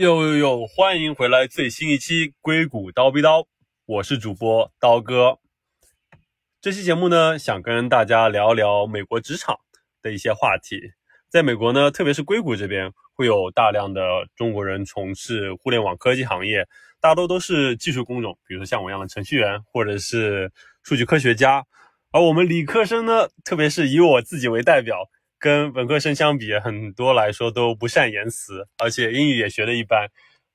呦呦呦，欢迎回来最新一期硅谷刀逼刀，我是主播刀哥。这期节目呢，想跟大家聊聊美国职场的一些话题。在美国呢，特别是硅谷这边，会有大量的中国人从事互联网科技行业，大多都是技术工种，比如说像我一样的程序员，或者是数据科学家。而我们理科生呢，特别是以我自己为代表。跟本科生相比，很多来说都不善言辞，而且英语也学的一般。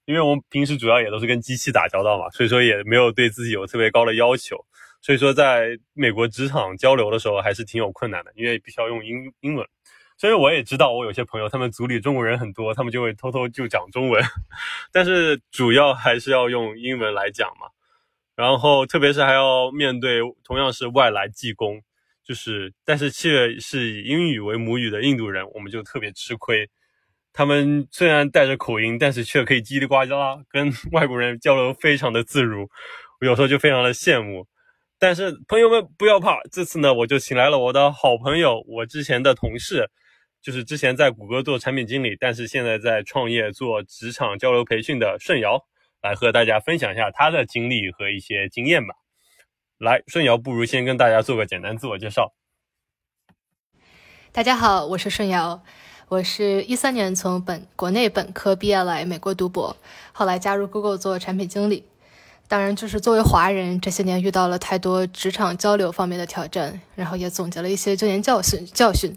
因为我们平时主要也都是跟机器打交道嘛，所以说也没有对自己有特别高的要求。所以说，在美国职场交流的时候，还是挺有困难的，因为必须要用英英文。所以我也知道，我有些朋友他们组里中国人很多，他们就会偷偷就讲中文，但是主要还是要用英文来讲嘛。然后，特别是还要面对同样是外来技工。就是，但是却是以英语为母语的印度人，我们就特别吃亏。他们虽然带着口音，但是却可以叽里呱啦跟外国人交流，非常的自如。我有时候就非常的羡慕。但是朋友们不要怕，这次呢，我就请来了我的好朋友，我之前的同事，就是之前在谷歌做产品经理，但是现在在创业做职场交流培训的顺尧，来和大家分享一下他的经历和一些经验吧。来，顺尧，不如先跟大家做个简单自我介绍。大家好，我是顺尧，我是一三年从本国内本科毕业来美国读博，后来加入 Google 做产品经理。当然，就是作为华人，这些年遇到了太多职场交流方面的挑战，然后也总结了一些经验教训教训。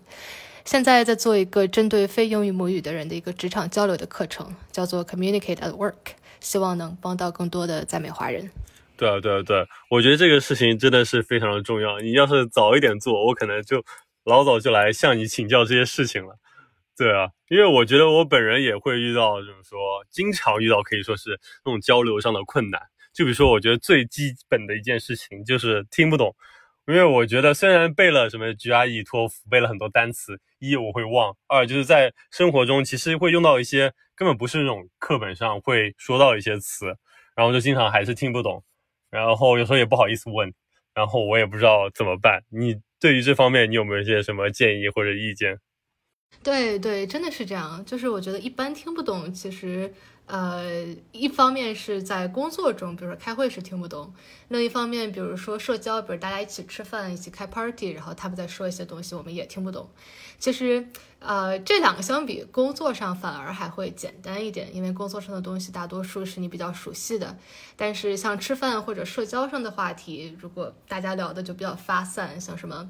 现在在做一个针对非英语母语的人的一个职场交流的课程，叫做 Communicate at Work，希望能帮到更多的在美华人。对啊，对啊，对，我觉得这个事情真的是非常的重要。你要是早一点做，我可能就老早就来向你请教这些事情了。对啊，因为我觉得我本人也会遇到，就是说经常遇到可以说是那种交流上的困难。就比如说，我觉得最基本的一件事情就是听不懂。因为我觉得虽然背了什么 GRE、托福，背了很多单词，一我会忘，二就是在生活中其实会用到一些根本不是那种课本上会说到一些词，然后就经常还是听不懂。然后有时候也不好意思问，然后我也不知道怎么办。你对于这方面，你有没有一些什么建议或者意见？对对，真的是这样。就是我觉得一般听不懂，其实。呃，一方面是在工作中，比如说开会时听不懂；另一方面，比如说社交，比如大家一起吃饭、一起开 party，然后他们在说一些东西，我们也听不懂。其实，呃，这两个相比，工作上反而还会简单一点，因为工作上的东西大多数是你比较熟悉的。但是像吃饭或者社交上的话题，如果大家聊的就比较发散，像什么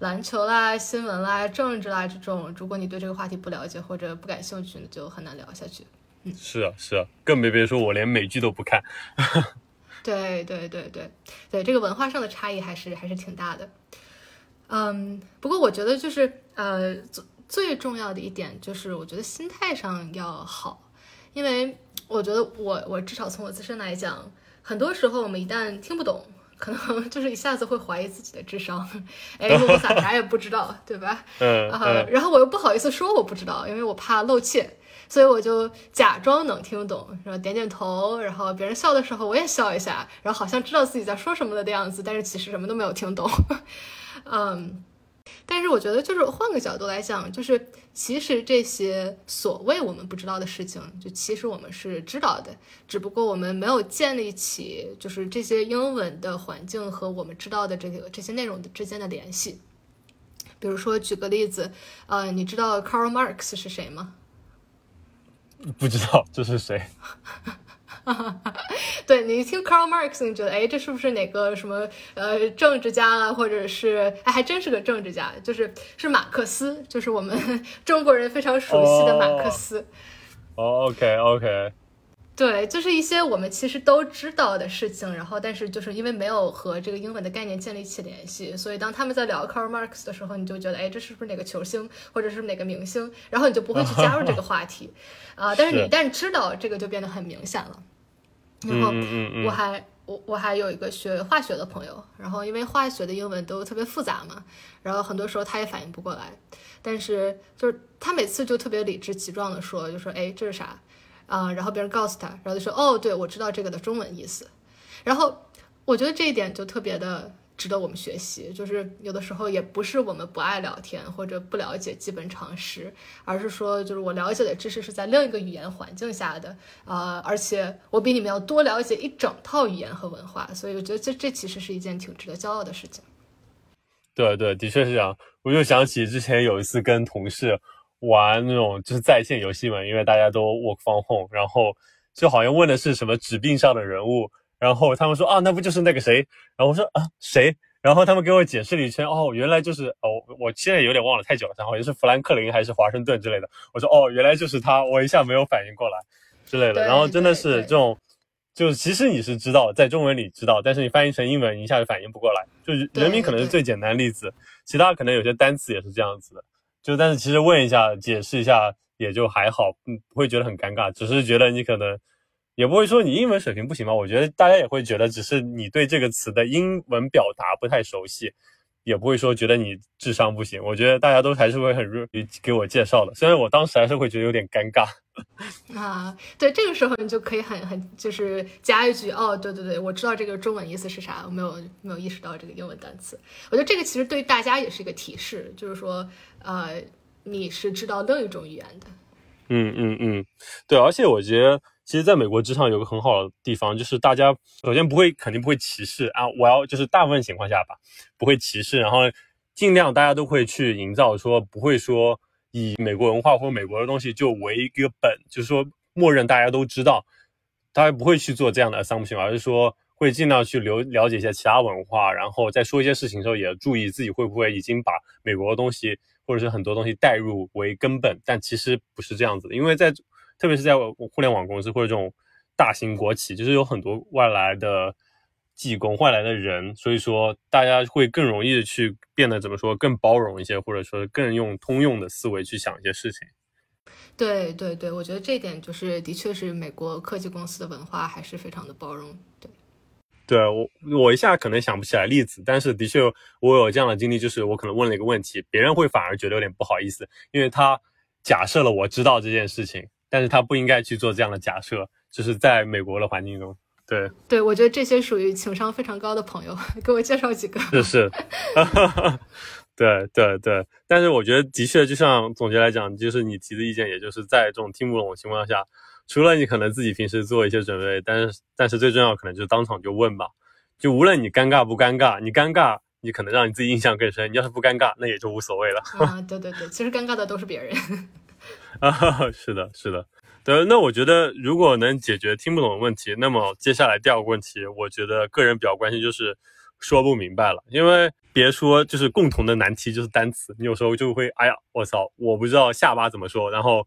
篮球啦、新闻啦、政治啦这种，如果你对这个话题不了解或者不感兴趣，就很难聊下去。是啊，是啊，更别别说我连美剧都不看。对对对对对，这个文化上的差异还是还是挺大的。嗯，不过我觉得就是呃，最最重要的一点就是，我觉得心态上要好，因为我觉得我我至少从我自身来讲，很多时候我们一旦听不懂，可能 就是一下子会怀疑自己的智商。哎，我咋啥也不知道，对吧？嗯。然后我又不好意思说我不知道，因为我怕露怯。所以我就假装能听懂，然后点点头，然后别人笑的时候我也笑一下，然后好像知道自己在说什么了的样子，但是其实什么都没有听懂。嗯，但是我觉得就是换个角度来讲，就是其实这些所谓我们不知道的事情，就其实我们是知道的，只不过我们没有建立起就是这些英文的环境和我们知道的这个这些内容之间的联系。比如说举个例子，呃，你知道 Karl Marx 是谁吗？不知道这是谁？对你一听 Karl Marx，你觉得哎，这是不是哪个什么呃政治家啊？或者是哎，还真是个政治家，就是是马克思，就是我们 中国人非常熟悉的马克思。哦，OK，OK。对，就是一些我们其实都知道的事情，然后但是就是因为没有和这个英文的概念建立起联系，所以当他们在聊 Karl Marx 的时候，你就觉得，哎，这是不是哪个球星，或者是哪个明星？然后你就不会去加入这个 话题，啊，但是你一旦知道这个，就变得很明显了。然后我还我我还有一个学化学的朋友，然后因为化学的英文都特别复杂嘛，然后很多时候他也反应不过来，但是就是他每次就特别理直气壮的说，就说，哎，这是啥？啊，然后别人告诉他，然后就说：“哦，对，我知道这个的中文意思。”然后我觉得这一点就特别的值得我们学习。就是有的时候也不是我们不爱聊天或者不了解基本常识，而是说就是我了解的知识是在另一个语言环境下的，呃，而且我比你们要多了解一整套语言和文化，所以我觉得这这其实是一件挺值得骄傲的事情。对对，的确是这样。我就想起之前有一次跟同事玩那种就是在线游戏嘛，因为大家都 work from home，然后就好像问的是什么纸币上的人物，然后他们说啊，那不就是那个谁？然后我说啊，谁？然后他们给我解释了一圈，哦，原来就是哦，我现在有点忘了太久了，然后也是富兰克林还是华盛顿之类的。我说哦，原来就是他，我一下没有反应过来之类的。然后真的是这种。就是其实你是知道，在中文里知道，但是你翻译成英文一下就反应不过来。就是人名可能是最简单的例子，其他可能有些单词也是这样子的。就但是其实问一下，解释一下也就还好，嗯，不会觉得很尴尬，只是觉得你可能也不会说你英文水平不行吧。我觉得大家也会觉得，只是你对这个词的英文表达不太熟悉。也不会说觉得你智商不行，我觉得大家都还是会很热于给我介绍的，虽然我当时还是会觉得有点尴尬。啊，对，这个时候你就可以很很就是加一句，哦，对对对，我知道这个中文意思是啥，我没有没有意识到这个英文单词。我觉得这个其实对大家也是一个提示，就是说，呃，你是知道另一种语言的。嗯嗯嗯，对，而且我觉得。其实，在美国职场有个很好的地方，就是大家首先不会，肯定不会歧视啊。我要就是大部分情况下吧，不会歧视，然后尽量大家都会去营造说，不会说以美国文化或者美国的东西就为一个本，就是说默认大家都知道，大家不会去做这样的 assumption，而是说会尽量去了了解一些其他文化，然后在说一些事情的时候也注意自己会不会已经把美国的东西或者是很多东西带入为根本，但其实不是这样子的，因为在。特别是在互联网公司或者这种大型国企，就是有很多外来的技工、外来的人，所以说大家会更容易的去变得怎么说更包容一些，或者说更用通用的思维去想一些事情。对对对，我觉得这一点就是的确是美国科技公司的文化还是非常的包容。对，对我我一下可能想不起来例子，但是的确我有这样的经历，就是我可能问了一个问题，别人会反而觉得有点不好意思，因为他假设了我知道这件事情。但是他不应该去做这样的假设，就是在美国的环境中，对对，我觉得这些属于情商非常高的朋友，给我介绍几个。是是，对对对。但是我觉得的确，就像总结来讲，就是你提的意见，也就是在这种听不懂的情况下，除了你可能自己平时做一些准备，但是但是最重要可能就是当场就问吧。就无论你尴尬不尴尬，你尴尬，你可能让你自己印象更深；你要是不尴尬，那也就无所谓了。啊，对对对，其实尴尬的都是别人。啊，是的，是的，对。那我觉得，如果能解决听不懂的问题，那么接下来第二个问题，我觉得个人比较关心就是说不明白了。因为别说就是共同的难题就是单词，你有时候就会，哎呀，我操，我不知道下巴怎么说，然后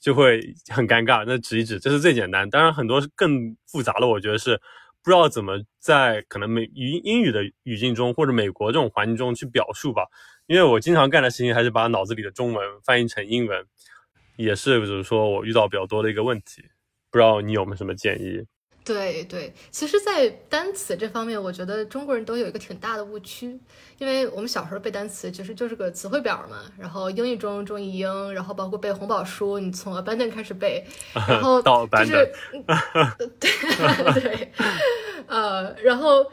就会很尴尬。那指一指，这是最简单。当然，很多更复杂的，我觉得是不知道怎么在可能美语英语的语境中或者美国这种环境中去表述吧。因为我经常干的事情还是把脑子里的中文翻译成英文。也是，就是说我遇到比较多的一个问题，不知道你有没有什么建议？对对，其实，在单词这方面，我觉得中国人都有一个挺大的误区，因为我们小时候背单词，其实就是个词汇表嘛，然后英语中中译英，然后包括背红宝书，你从 abandon 开始背，然后就是 对 对，呃，然后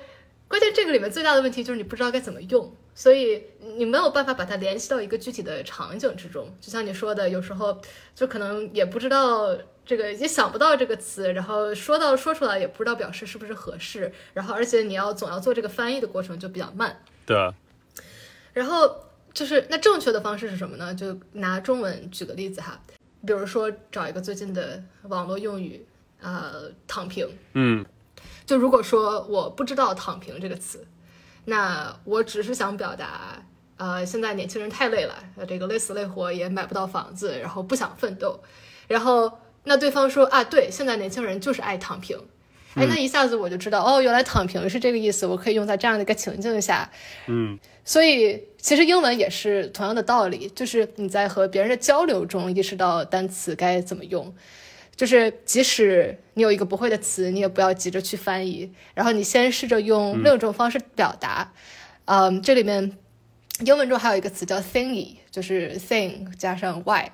关键这个里面最大的问题就是你不知道该怎么用。所以你没有办法把它联系到一个具体的场景之中，就像你说的，有时候就可能也不知道这个，也想不到这个词，然后说到说出来也不知道表示是不是合适，然后而且你要总要做这个翻译的过程就比较慢。对。然后就是那正确的方式是什么呢？就拿中文举个例子哈，比如说找一个最近的网络用语，呃，躺平。嗯。就如果说我不知道“躺平”这个词。那我只是想表达，呃，现在年轻人太累了，这个累死累活也买不到房子，然后不想奋斗，然后那对方说啊，对，现在年轻人就是爱躺平，哎，那一下子我就知道，哦，原来躺平是这个意思，我可以用在这样的一个情境下，嗯，所以其实英文也是同样的道理，就是你在和别人的交流中意识到单词该怎么用。就是即使你有一个不会的词，你也不要急着去翻译，然后你先试着用另一种方式表达。嗯，这里面英文中还有一个词叫 thingy，就是 thing 加上 y，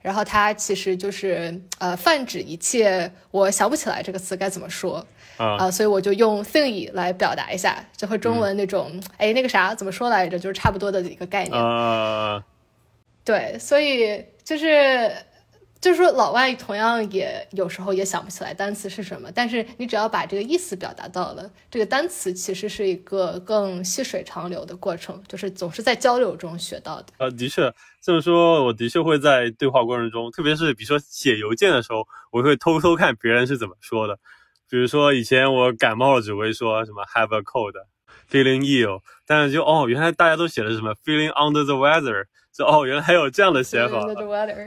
然后它其实就是呃泛指一切我想不起来这个词该怎么说啊、所以我就用 thingy 来表达一下，就和中文那种、哎那个啥怎么说来着，就是差不多的一个概念。啊，对，所以就是就是说，老外同样也有时候也想不起来单词是什么，但是你只要把这个意思表达到了，这个单词其实是一个更细水长流的过程，就是总是在交流中学到的。呃，的确这么说，我的确会在对话过程中，特别是比如说写邮件的时候，我会偷偷看别人是怎么说的。比如说以前我感冒了只会说什么 have a cold，feeling ill，但是就哦，原来大家都写的是什么 feeling under the weather，就哦，原来还有这样的写法。对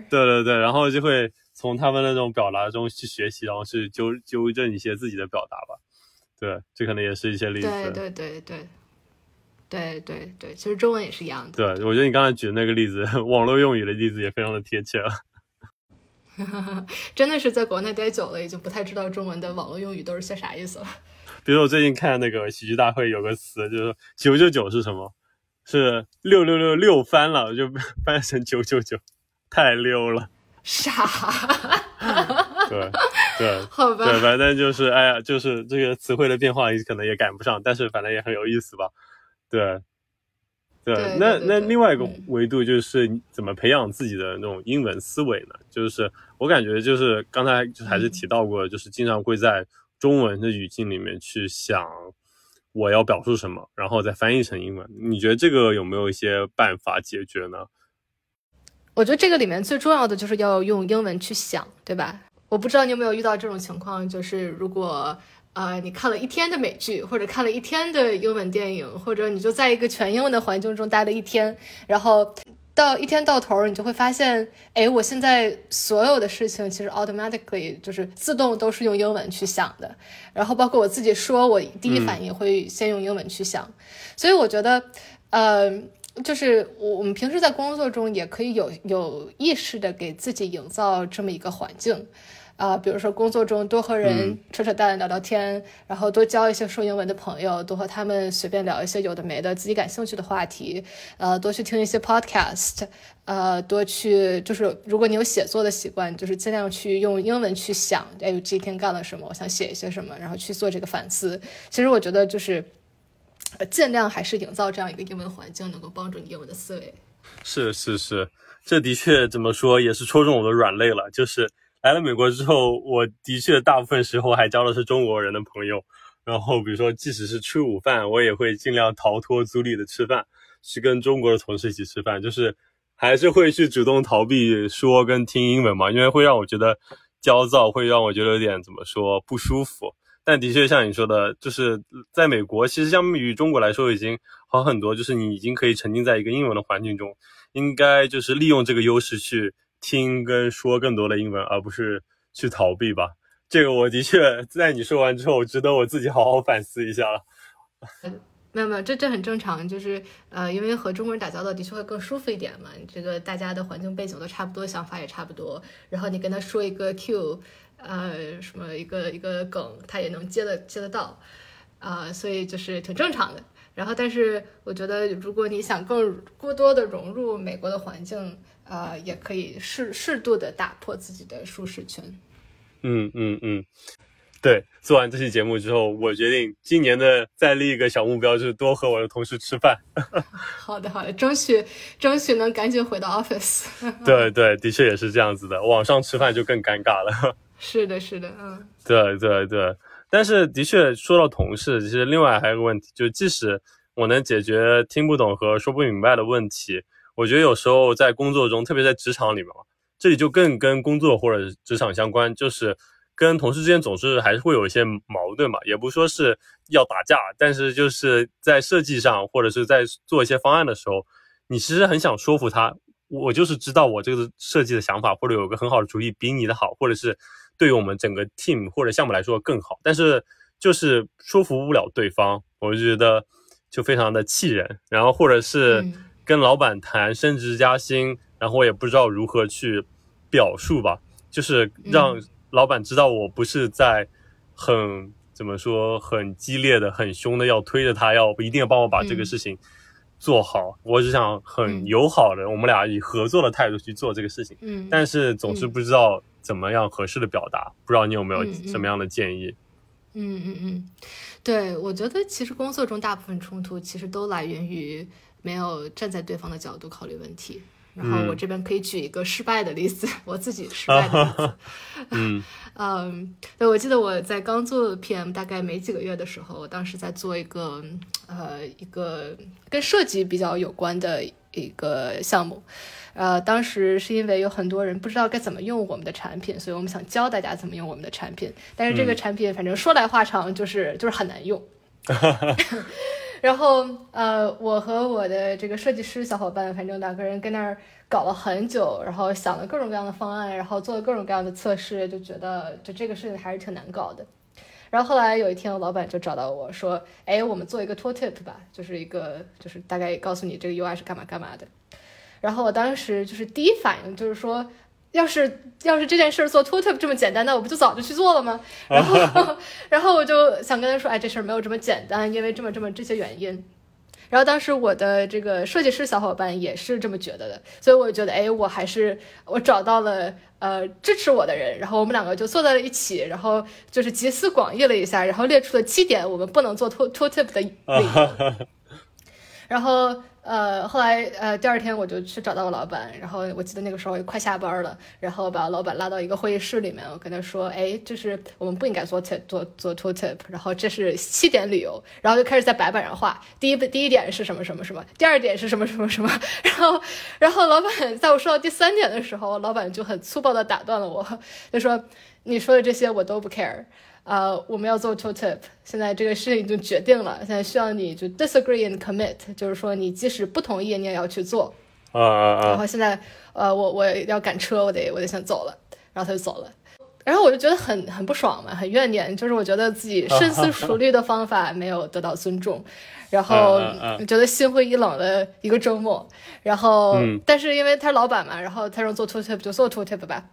对对，然后就会从他们那种表达中去学习，然后去纠纠正一些自己的表达吧。对，这可能也是一些例子。对对对对对对对，其实中文也是一样的。对，我觉得你刚才举的那个例子，网络用语的例子也非常的贴切了。真的是在国内待久了，已经不太知道中文的网络用语都是些啥意思了。比如我最近看那个喜剧大会有个词，就是九九九是什么？是六六六六翻了，就 翻成九九九，太溜了。傻？对对 好吧。对，反正就是哎呀，就是这个词汇的变化可能也赶不上，但是反正也很有意思吧。对。对，对那那另外一个嗯维度就是怎么培养自己的那种英文思维呢？就是我感觉就是刚才就还是提到过，就是经常会在中文的语境里面去想我要表述什么，然后再翻译成英文。你觉得这个有没有一些办法解决呢？我觉得这个里面最重要的就是要用英文去想，对吧？我不知道你有没有遇到这种情况，就是如果呃你看了一天的美剧，或者看了一天的英文电影，或者你就在一个全英文的环境中待了一天，然后到一天到头，你就会发现，哎，我现在所有的事情其实 automatically 就是自动都是用英文去想的，然后包括我自己说，我第一反应会先用英文去想，所以我觉得，呃。就是我我们平时在工作中也可以有有意识的给自己营造这么一个环境，啊、比如说工作中多和人扯扯淡、聊聊天，然后多交一些说英文的朋友，多和他们随便聊一些有的没的自己感兴趣的话题，呃，多去听一些 podcast，呃，多去就是如果你有写作的习惯，就是尽量去用英文去想，哎，我这一天干了什么，我想写一些什么，然后去做这个反思。其实我觉得就是。呃，尽量还是营造这样一个英文环境，能够帮助你英文的思维。是是是，这的确怎么说也是戳中我的软肋了。就是来了美国之后，我的确大部分时候还交的是中国人的朋友。然后比如说，即使是吃午饭，我也会尽量逃脱租里的吃饭，去跟中国的同事一起吃饭。就是还是会去主动逃避说跟听英文嘛，因为会让我觉得焦躁，会让我觉得有点怎么说不舒服。但的确像你说的，就是在美国，其实相比于中国来说已经好很多，就是你已经可以沉浸在一个英文的环境中，应该就是利用这个优势去听跟说更多的英文，而不是去逃避吧。这个我的确在你说完之后，值得我自己好好反思一下了。没有没有，这这很正常，就是呃，因为和中国人打交道的确会更舒服一点嘛。这个大家的环境背景都差不多，想法也差不多，然后你跟他说一个 Q，呃，什么一个一个梗，他也能接得接得到，啊、所以就是挺正常的。然后，但是我觉得，如果你想更过多的融入美国的环境，呃，也可以适适度的打破自己的舒适圈。嗯嗯嗯，对。做完这期节目之后，我决定今年的再立一个小目标，就是多和我的同事吃饭。好的好的，争取争取能赶紧回到 office。对对，的确也是这样子的。网上吃饭就更尴尬了。是的，是的，嗯。对对对，但是的确说到同事，其实另外还有个问题，就即使我能解决听不懂和说不明白的问题，我觉得有时候在工作中，特别在职场里面嘛，这里就更跟工作或者职场相关，就是跟同事之间总是还是会有一些矛盾嘛，也不说是要打架，但是就是在设计上或者是在做一些方案的时候，你其实很想说服他，我就是知道我这个设计的想法或者有个很好的主意比你的好，或者是对于我们整个 team 或者项目来说更好，但是就是说服不了对方，我就觉得就非常的气人。然后或者是跟老板谈升职加薪，然后我也不知道如何去表述吧，就是让嗯。老板知道我不是在很怎么说很激烈的、很凶的要推着他，要一定要帮我把这个嗯。事情做好，我只想很嗯。友好的，我们俩以合作的态度去做这个事情，嗯，但是总是不知道怎么样合适的表达，不知道你有没有什么样的建议？嗯嗯嗯，对，我觉得其实工作中大部分冲突其实都来源于没有站在对方的角度考虑问题。然后我嗯这边可以举一个失败的例子，我自己失败的例子。嗯。嗯，对，我记得我在刚做 PM 大概没几个月的时候，我当时在做一个呃一个跟设计比较有关的一个项目，呃，当时是因为有很多人不知道该怎么用我们的产品，所以我们想教大家怎么用我们的产品，但是这个嗯。产品反正说来话长，就是就是很难用。然后呃，我和我的这个设计师小伙伴，反正两个人跟那儿搞了很久，然后想了各种各样的方案，然后做了各种各样的测试，就觉得就这个事情还是挺难搞的。然后后来有一天，老板就找到我说：“哎，我们做一个 tooltip 吧，就是一个就是大概告诉你这个 UI 是干嘛干嘛的。”然后我当时就是第一反应就是说，要是要是这件事做 tooltip 这么简单，那我不就早就去做了吗？然后 然后我就想跟他说：“哎，这事儿没有这么简单，因为这么这么这些原因。”然后当时我的这个设计师小伙伴也是这么觉得的，所以我觉得，哎，我还是我找到了呃支持我的人，然后我们两个就坐在了一起，然后就是集思广益了一下，然后列出了七点我们不能做 tooltip 的理由。然后呃，后来呃，第二天我就去找到我老板，然后我记得那个时候也快下班了，然后把老板拉到一个会议室里面，我跟他说，哎，就是我们不应该做 tip 做做 tool tip，然后这是七点理由，然后就开始在白板上画，第一第一点是什么什么什么，第二点是什么什么什么，然后然后老板在我说到第三点的时候，老板就很粗暴的打断了我，就说你说的这些我都不 care。呃，我们要做 tool tip，现在这个事情已经决定了，现在需要你就 disagree and commit，就是说你即使不同意，你也要去做。啊啊啊然啊！后现在，呃，我我要赶车，我得我得先走了，然后他就走了。然后我就觉得很很不爽嘛，很怨念，就是我觉得自己深思熟虑的方法没有得到尊重，然后觉得心灰意冷的一个周末。然后，嗯但是因为他是老板嘛，然后他让做 tool tip 就做 tool tip 吧。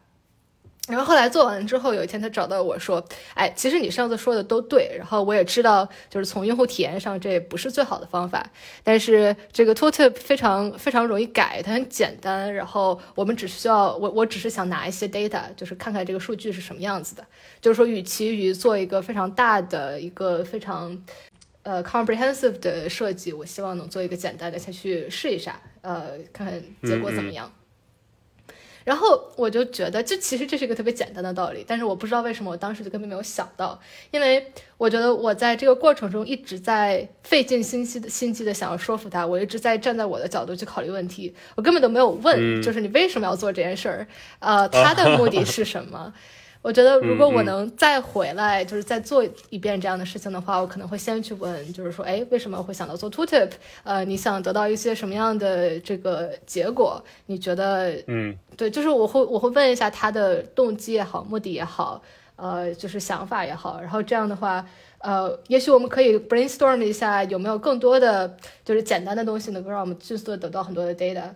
然后后来做完之后，有一天他找到我说：“哎，其实你上次说的都对，然后我也知道，就是从用户体验上这也不是最好的方法，但是这个 tooltip 非常非常容易改，它很简单，然后我们只需要我我只是想拿一些 data，就是看看这个数据是什么样子的，就是说，与其于做一个非常大的一个非常呃 comprehensive 的设计，我希望能做一个简单的，先去试一下，呃，看看结果怎么样。然后我就觉得，就其实这是一个特别简单的道理，但是我不知道为什么我当时就根本没有想到，因为我觉得我在这个过程中一直在费尽心机的心机的想要说服他，我一直在站在我的角度去考虑问题，我根本都没有问，就是你为什么要做这件事儿，呃，他的目的是什么？我觉得如果我能再回来，就是再做一遍这样的事情的话，我可能会先去问，就是说，哎，为什么会想到做 tooltip？呃，你想得到一些什么样的这个结果？你觉得嗯对，就是我会我会问一下他的动机也好，目的也好，呃，就是想法也好，然后这样的话，呃，也许我们可以 brainstorm 一下有没有更多的就是简单的东西能够让我们迅速的得到很多的 data，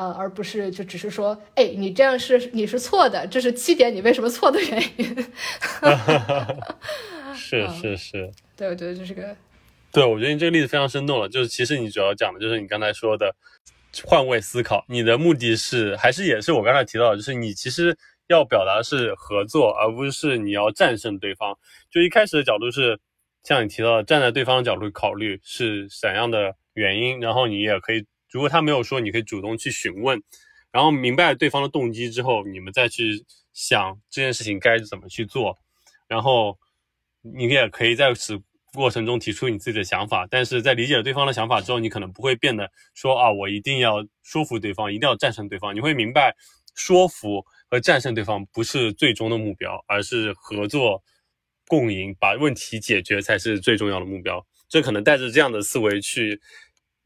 呃，而不是就只是说，哎，你这样是你是错的，这是七点你为什么错的原因。是嗯是是，对，我觉得这是个对我觉得你这个例子非常生动了。就是其实你主要讲的就是你刚才说的换位思考，你的目的是还是也是我刚才提到的，就是你其实要表达的是合作，而不是你要战胜对方。就一开始的角度是像你提到的，站在对方的角度考虑是怎样的原因，然后你也可以，如果他没有说，你可以主动去询问，然后明白对方的动机之后，你们再去想这件事情该怎么去做，然后你也可以在此过程中提出你自己的想法，但是在理解了对方的想法之后，你可能不会变得说啊，我一定要说服对方，一定要战胜对方。你会明白，说服和战胜对方不是最终的目标，而是合作共赢，把问题解决才是最重要的目标。这可能带着这样的思维去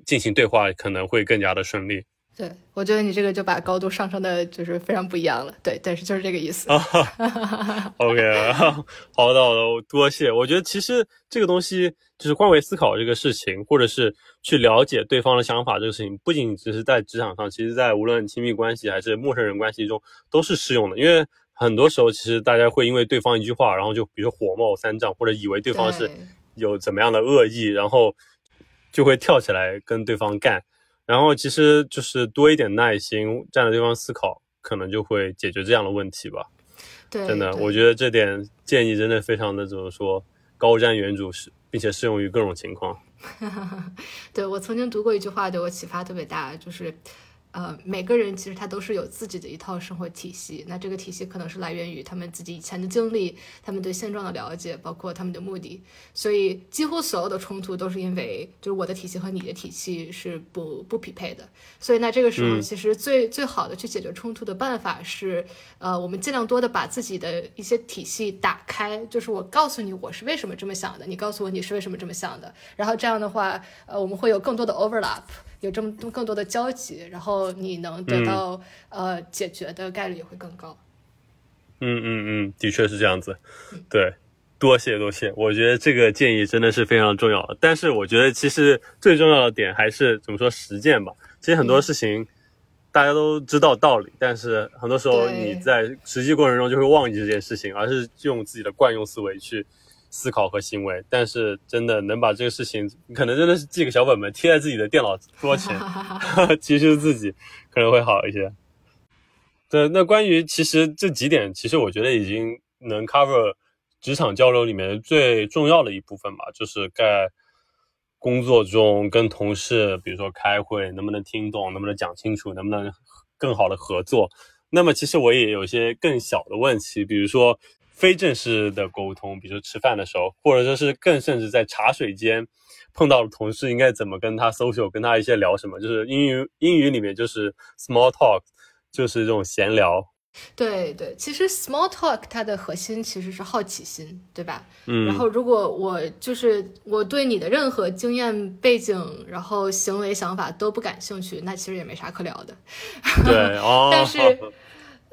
进行对话，可能会更加的顺利。对，我觉得你这个就把高度上升的就是非常不一样了。对，但是就是这个意思。OK，好 的好的，多谢。我觉得其实这个东西就是换位思考这个事情，或者是去了解对方的想法这个事情，不仅只是在职场上，其实在无论亲密关系还是陌生人关系中都是适用的。因为很多时候，其实大家会因为对方一句话，然后就比如说火冒三丈，或者以为对方是有怎么样的恶意，然后就会跳起来跟对方干。然后其实就是多一点耐心，站在对方思考，可能就会解决这样的问题吧。对，真的，我觉得这点建议真的非常的怎么说，高瞻远瞩，是并且适用于各种情况。对我曾经读过一句话，对我启发特别大，就是，呃，每个人其实他都是有自己的一套生活体系，那这个体系可能是来源于他们自己以前的经历，他们对现状的了解，包括他们的目的，所以几乎所有的冲突都是因为就是我的体系和你的体系是不不匹配的，所以那这个时候嗯。其实最、最好的去解决冲突的办法是，呃，我们尽量多的把自己的一些体系打开，就是我告诉你我是为什么这么想的，你告诉我你是为什么这么想的，然后这样的话，呃，我们会有更多的 overlap，有这么多更多的交集，然后你能得到、呃解决的概率也会更高。嗯嗯嗯，的确是这样子。对，多谢多谢，我觉得这个建议真的是非常重要的。但是我觉得其实最重要的点还是怎么说实践吧。其实很多事情大家都知道道理，但是很多时候你在实际过程中就会忘记这件事情，而是用自己的惯用思维去思考和行为。但是真的能把这个事情，你可能真的是记个小本本贴在自己的电脑桌前，提示自己可能会好一些。对，那关于其实这几点，其实我觉得已经能 cover 职场交流里面最重要的一部分吧，就是在工作中跟同事，比如说开会，能不能听懂，能不能讲清楚，能不能更好的合作。那么其实我也有一些更小的问题，比如说非正式的沟通，比如说吃饭的时候，或者说是更甚至在茶水间碰到了同事，应该怎么跟他 social，跟他一些聊什么，就是英语英语里面就是 small talk。就是这种闲聊，对对，其实 small talk 它的核心其实是好奇心，对吧？嗯，然后如果我就是我对你的任何经验背景，然后行为想法都不感兴趣，那其实也没啥可聊的。对 哦，但是，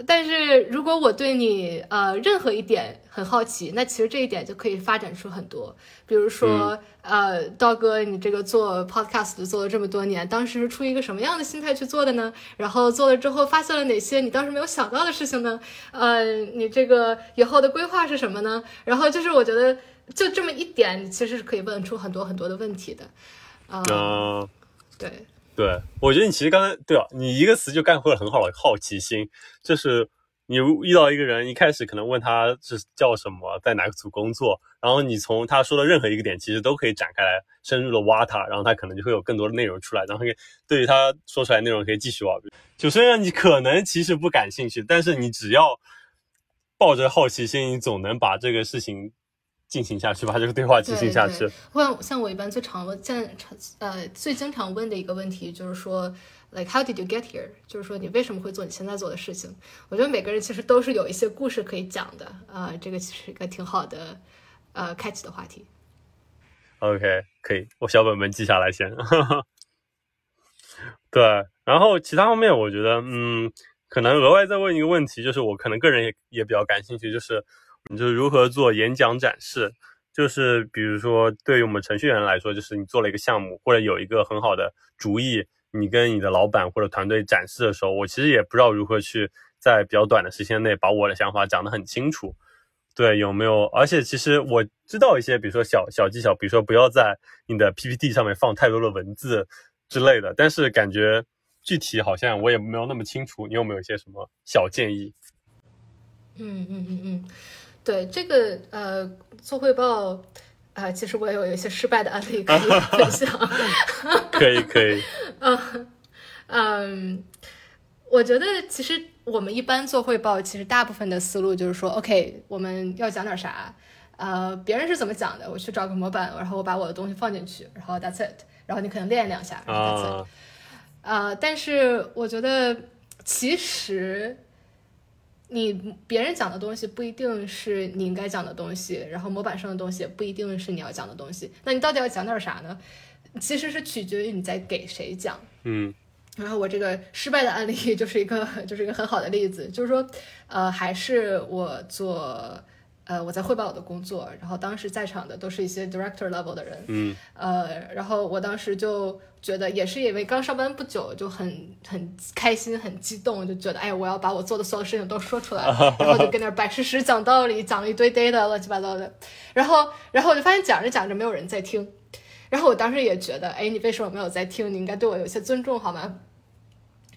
但是如果我对你呃任何一点很好奇，那其实这一点就可以发展出很多。比如说，呃，刀哥，你这个做 podcast 做了这么多年，当时是出于一个什么样的心态去做的呢？然后做了之后发现了哪些你当时没有想到的事情呢？呃，你这个以后的规划是什么呢？然后就是我觉得就这么一点，其实是可以问出很多很多的问题的。啊、嗯，对。对，我觉得你其实刚才对啊，你一个词就概括了很好的好奇心，就是你遇到一个人，一开始可能问他是叫什么，在哪个组工作，然后你从他说的任何一个点，其实都可以展开来深入的挖他，然后他可能就会有更多的内容出来，然后对于他说出来内容可以继续挖。就虽然你可能其实不感兴趣，但是你只要抱着好奇心，你总能把这个事情进行下去，把这个对话进行下去。像像我一般最常问、现呃最经常问的一个问题就是说，like how did you get here？就是说你为什么会做你现在做的事情？我觉得每个人其实都是有一些故事可以讲的，啊、呃，这个其实一个挺好的呃开启的话题。OK，可以，我小本本记下来先。对，然后其他方面，我觉得，嗯，可能额外再问一个问题，就是我可能个人也也比较感兴趣，就是你就如何做演讲展示，就是比如说对于我们程序员来说，就是你做了一个项目或者有一个很好的主意，你跟你的老板或者团队展示的时候，我其实也不知道如何去在比较短的时间内把我的想法讲得很清楚。对，有没有？而且其实我知道一些，比如说小小技巧，比如说不要在你的 PPT 上面放太多的文字之类的。但是感觉具体好像我也没有那么清楚，你有没有一些什么小建议？嗯嗯嗯嗯，对这个呃做汇报啊、呃，其实我也有一些失败的案例可以 分享。可 以可以。嗯嗯，我觉得其实。我们一般做汇报，其实大部分的思路就是说，OK，我们要讲点啥，呃，别人是怎么讲的，我去找个模板，然后我把我的东西放进去，然后 that's it，然后你可能练两下，然后 that's it，呃，但是我觉得其实你别人讲的东西不一定是你应该讲的东西，然后模板上的东西也不一定是你要讲的东西，那你到底要讲点啥呢？其实是取决于你在给谁讲，嗯。然后我这个失败的案例就是一个 就是一个很好的例子，就是说，呃，还是我做，呃，我在汇报我的工作，然后当时在场的都是一些 director level 的人，嗯，呃，然后我当时就觉得也是因为刚上班不久，就很很开心很激动，就觉得哎，我要把我做的所有事情都说出来，然后就跟那儿摆事实讲道理，讲了一堆 data 乱七八糟的，然后然后我就发现讲着讲着没有人在听。然后我当时也觉得，哎，你为什么没有在听？你应该对我有些尊重好吗？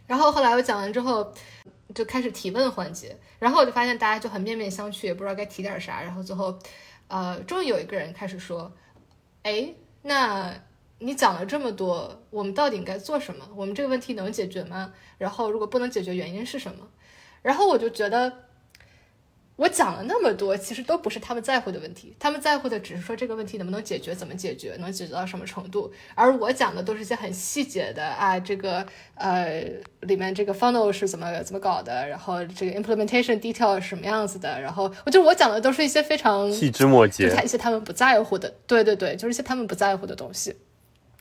然后后来我讲完之后，就开始提问环节，然后我就发现大家就很面面相觑，也不知道该提点啥。然后最后，呃，终于有一个人开始说，哎，那你讲了这么多，我们到底应该做什么？我们这个问题能解决吗？然后如果不能解决，原因是什么？然后我就觉得。我讲了那么多，其实都不是他们在乎的问题，他们在乎的只是说这个问题能不能解决，怎么解决，能解决到什么程度。而我讲的都是一些很细节的啊，这个呃里面这个 funnel 是怎么怎么搞的，然后这个 implementation detail 是什么样子的，然后我就我讲的都是一些非常细枝末节，一些他们不在乎的，对对对，就是一些他们不在乎的东西。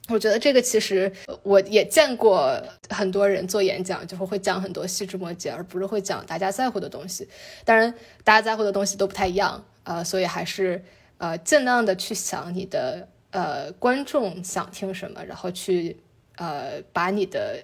我觉得这个其实我也见过很多人做演讲，就是会讲很多细枝末节，而不是会讲大家在乎的东西。当然，大家在乎的东西都不太一样，呃，所以还是呃尽量的去想你的呃观众想听什么，然后去呃把你的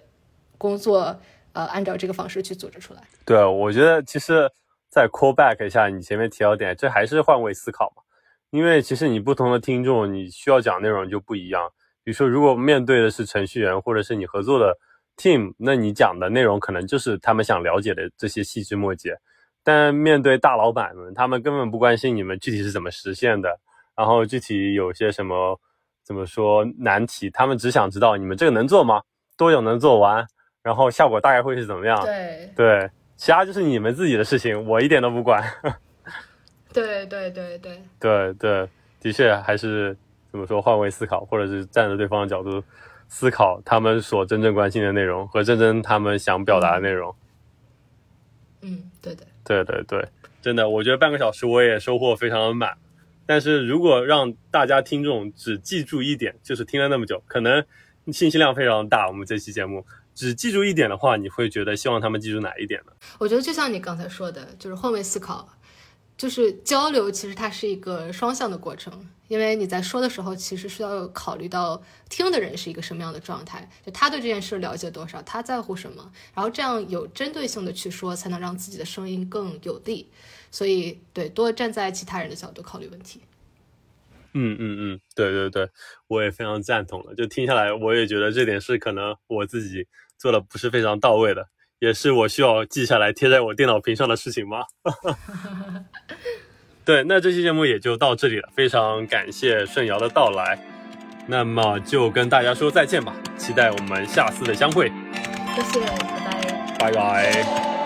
工作呃按照这个方式去组织出来。对，我觉得其实再 call back 一下你前面提到点，这还是换位思考嘛，因为其实你不同的听众，你需要讲内容就不一样。比如说，如果面对的是程序员，或者是你合作的 team，那你讲的内容可能就是他们想了解的这些细枝末节。但面对大老板们，他们根本不关心你们具体是怎么实现的，然后具体有些什么怎么说难题，他们只想知道你们这个能做吗？多久能做完？然后效果大概会是怎么样？对对，其他就是你们自己的事情，我一点都不管。对对对对对对，的确还是。怎么说？换位思考，或者是站在对方的角度思考，他们所真正关心的内容和真正他们想表达的内容。嗯，对的，对对对，真的，我觉得半个小时我也收获非常的满。但是如果让大家听众只记住一点，就是听了那么久，可能信息量非常大。我们这期节目只记住一点的话，你会觉得希望他们记住哪一点呢？我觉得就像你刚才说的，就是换位思考。就是交流，其实它是一个双向的过程，因为你在说的时候，其实是要考虑到听的人是一个什么样的状态，就他对这件事了解多少，他在乎什么，然后这样有针对性的去说，才能让自己的声音更有力。所以，对，多站在其他人的角度考虑问题。嗯嗯嗯，对对对，我也非常赞同了。就听下来，我也觉得这点是可能我自己做的不是非常到位的。也是我需要记下来贴在我电脑屏上的事情吗？对，那这期节目也就到这里了，非常感谢顺尧的到来，那么就跟大家说再见吧，期待我们下次的相会。谢谢，拜拜，拜拜。